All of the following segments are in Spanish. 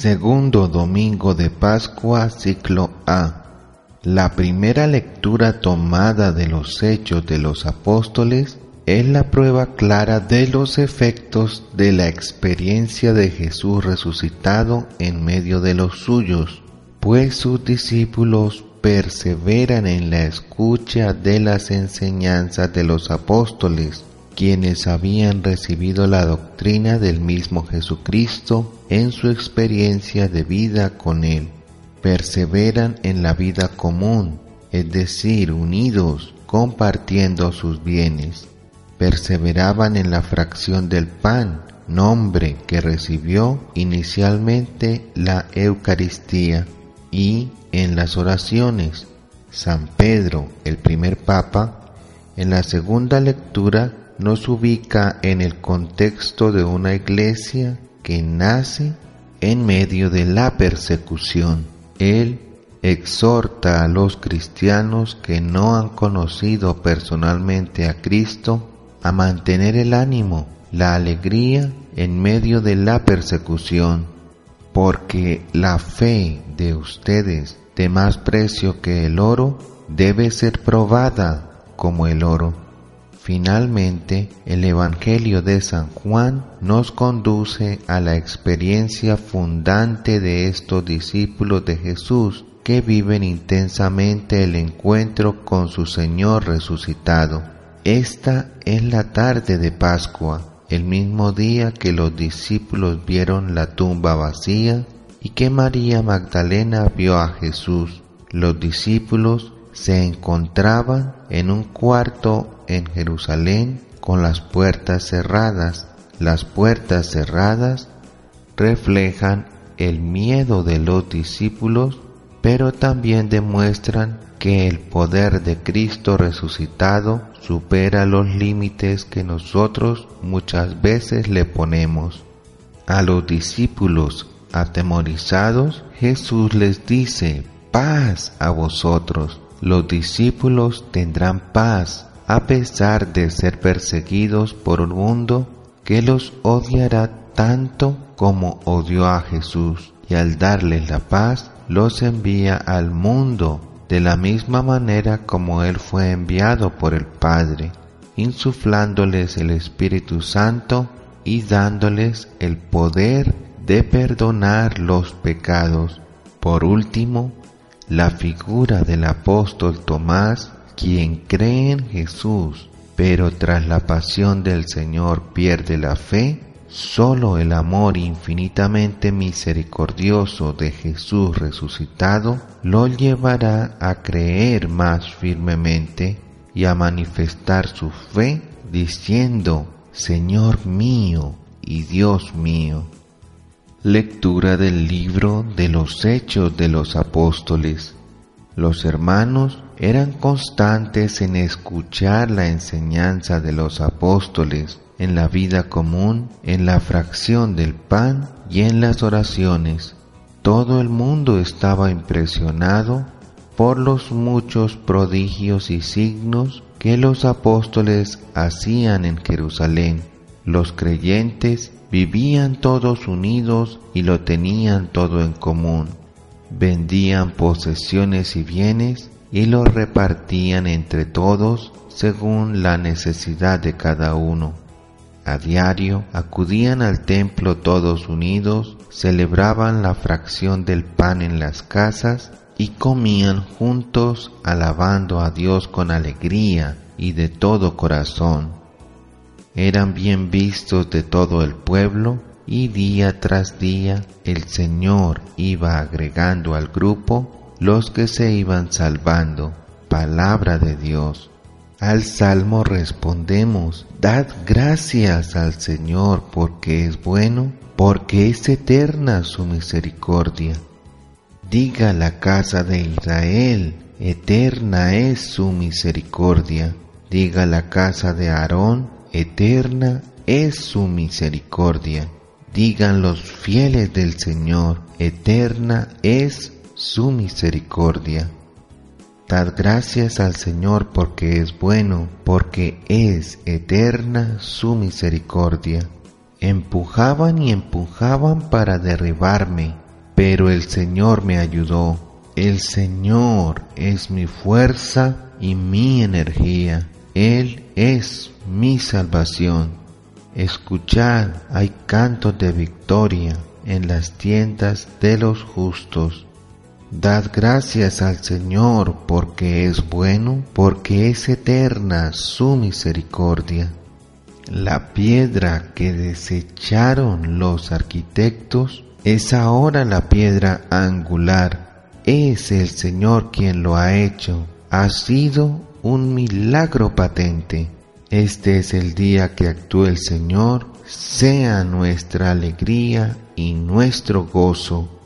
Segundo domingo de Pascua, ciclo A. La primera lectura tomada de los hechos de los apóstoles es la prueba clara de los efectos de la experiencia de Jesús resucitado en medio de los suyos, pues sus discípulos perseveran en la escucha de las enseñanzas de los apóstoles quienes habían recibido la doctrina del mismo Jesucristo en su experiencia de vida con Él. Perseveran en la vida común, es decir, unidos, compartiendo sus bienes. Perseveraban en la fracción del pan, nombre que recibió inicialmente la Eucaristía, y en las oraciones. San Pedro, el primer papa, en la segunda lectura nos ubica en el contexto de una iglesia que nace en medio de la persecución. Él exhorta a los cristianos que no han conocido personalmente a Cristo a mantener el ánimo, la alegría en medio de la persecución, porque la fe de ustedes, de más precio que el oro, debe ser probada como el oro Finalmente, el Evangelio de San Juan nos conduce a la experiencia fundante de estos discípulos de Jesús que viven intensamente el encuentro con su Señor resucitado. Esta es la tarde de Pascua, el mismo día que los discípulos vieron la tumba vacía y que María Magdalena vio a Jesús. Los discípulos se encontraban en un cuarto en Jerusalén con las puertas cerradas. Las puertas cerradas reflejan el miedo de los discípulos, pero también demuestran que el poder de Cristo resucitado supera los límites que nosotros muchas veces le ponemos. A los discípulos atemorizados, Jesús les dice, paz a vosotros. Los discípulos tendrán paz a pesar de ser perseguidos por un mundo que los odiará tanto como odió a Jesús, y al darles la paz, los envía al mundo de la misma manera como Él fue enviado por el Padre, insuflándoles el Espíritu Santo y dándoles el poder de perdonar los pecados. Por último, la figura del apóstol Tomás quien cree en Jesús, pero tras la pasión del Señor pierde la fe, solo el amor infinitamente misericordioso de Jesús resucitado lo llevará a creer más firmemente y a manifestar su fe diciendo, Señor mío y Dios mío. Lectura del libro de los Hechos de los Apóstoles. Los hermanos eran constantes en escuchar la enseñanza de los apóstoles en la vida común, en la fracción del pan y en las oraciones. Todo el mundo estaba impresionado por los muchos prodigios y signos que los apóstoles hacían en Jerusalén. Los creyentes vivían todos unidos y lo tenían todo en común. Vendían posesiones y bienes y los repartían entre todos según la necesidad de cada uno. A diario acudían al templo todos unidos, celebraban la fracción del pan en las casas y comían juntos alabando a Dios con alegría y de todo corazón. Eran bien vistos de todo el pueblo y día tras día el Señor iba agregando al grupo los que se iban salvando. Palabra de Dios. Al salmo respondemos, Dad gracias al Señor porque es bueno, porque es eterna su misericordia. Diga la casa de Israel, eterna es su misericordia. Diga la casa de Aarón, eterna es su misericordia. Digan los fieles del Señor, eterna es su misericordia. Dad gracias al Señor porque es bueno, porque es eterna su misericordia. Empujaban y empujaban para derribarme, pero el Señor me ayudó. El Señor es mi fuerza y mi energía. Él es mi salvación. Escuchad, hay cantos de victoria en las tiendas de los justos. Dad gracias al Señor porque es bueno, porque es eterna su misericordia. La piedra que desecharon los arquitectos es ahora la piedra angular. Es el Señor quien lo ha hecho. Ha sido un milagro patente. Este es el día que actúe el Señor. Sea nuestra alegría y nuestro gozo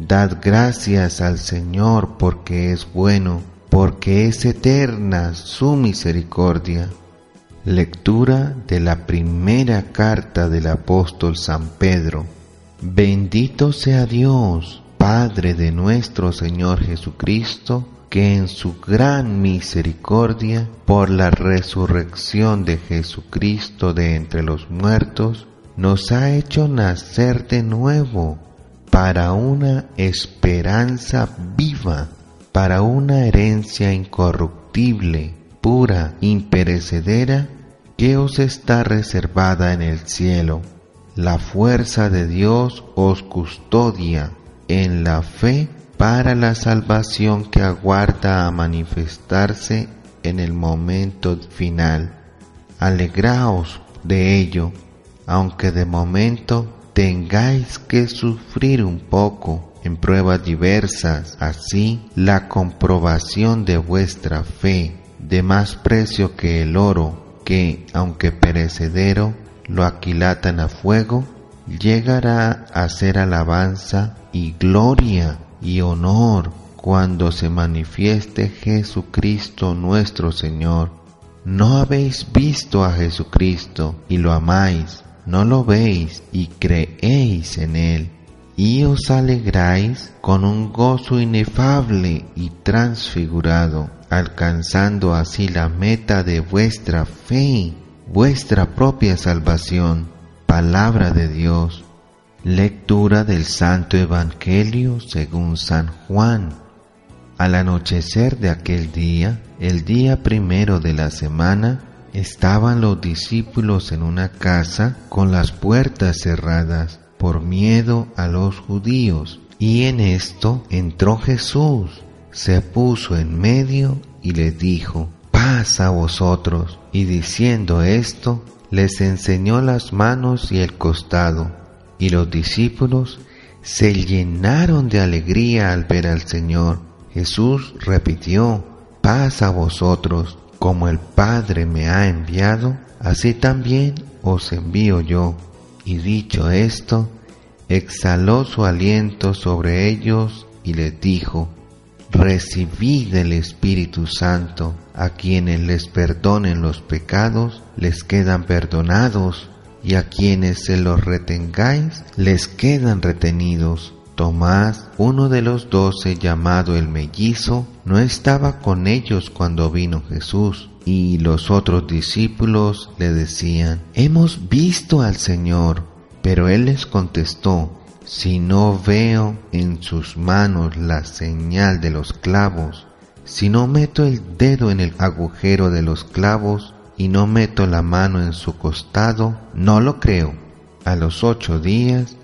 Dad gracias al Señor porque es bueno, porque es eterna su misericordia. Lectura de la primera carta del apóstol San Pedro. Bendito sea Dios, Padre de nuestro Señor Jesucristo, que en su gran misericordia, por la resurrección de Jesucristo de entre los muertos, nos ha hecho nacer de nuevo para una esperanza viva, para una herencia incorruptible, pura, imperecedera, que os está reservada en el cielo. La fuerza de Dios os custodia en la fe para la salvación que aguarda a manifestarse en el momento final. Alegraos de ello, aunque de momento tengáis que sufrir un poco en pruebas diversas, así la comprobación de vuestra fe, de más precio que el oro, que, aunque perecedero, lo aquilatan a fuego, llegará a ser alabanza y gloria y honor cuando se manifieste Jesucristo nuestro Señor. ¿No habéis visto a Jesucristo y lo amáis? no lo veis y creéis en él, y os alegráis con un gozo inefable y transfigurado, alcanzando así la meta de vuestra fe, vuestra propia salvación. Palabra de Dios. Lectura del Santo Evangelio según San Juan. Al anochecer de aquel día, el día primero de la semana, Estaban los discípulos en una casa con las puertas cerradas por miedo a los judíos. Y en esto entró Jesús, se puso en medio y les dijo, paz a vosotros. Y diciendo esto, les enseñó las manos y el costado. Y los discípulos se llenaron de alegría al ver al Señor. Jesús repitió, paz a vosotros. Como el Padre me ha enviado, así también os envío yo. Y dicho esto, exhaló su aliento sobre ellos y les dijo, Recibid el Espíritu Santo, a quienes les perdonen los pecados, les quedan perdonados, y a quienes se los retengáis, les quedan retenidos. Tomás, uno de los doce llamado el mellizo, no estaba con ellos cuando vino Jesús, y los otros discípulos le decían, Hemos visto al Señor. Pero él les contestó, Si no veo en sus manos la señal de los clavos, si no meto el dedo en el agujero de los clavos y no meto la mano en su costado, no lo creo. A los ocho días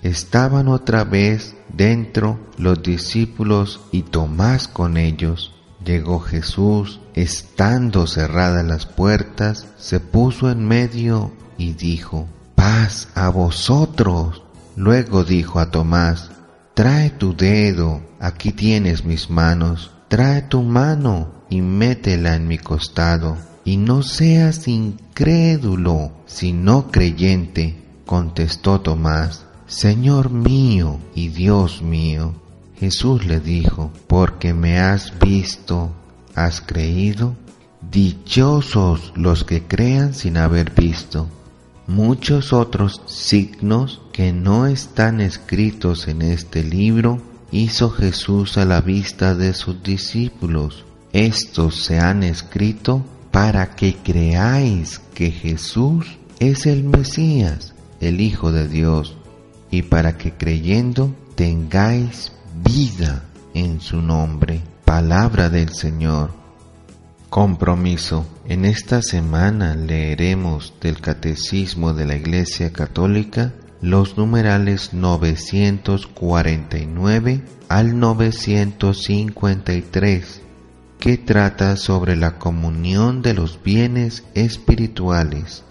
estaban otra vez dentro los discípulos y Tomás con ellos. Llegó Jesús, estando cerradas las puertas, se puso en medio y dijo, paz a vosotros. Luego dijo a Tomás, trae tu dedo, aquí tienes mis manos, trae tu mano y métela en mi costado. Y no seas incrédulo, sino creyente, contestó Tomás. Señor mío y Dios mío. Jesús le dijo, porque me has visto, has creído. Dichosos los que crean sin haber visto. Muchos otros signos que no están escritos en este libro hizo Jesús a la vista de sus discípulos. Estos se han escrito para que creáis que Jesús es el Mesías, el Hijo de Dios, y para que creyendo tengáis vida en su nombre. Palabra del Señor. Compromiso. En esta semana leeremos del Catecismo de la Iglesia Católica los numerales 949 al 953, que trata sobre la comunión de los bienes espirituales.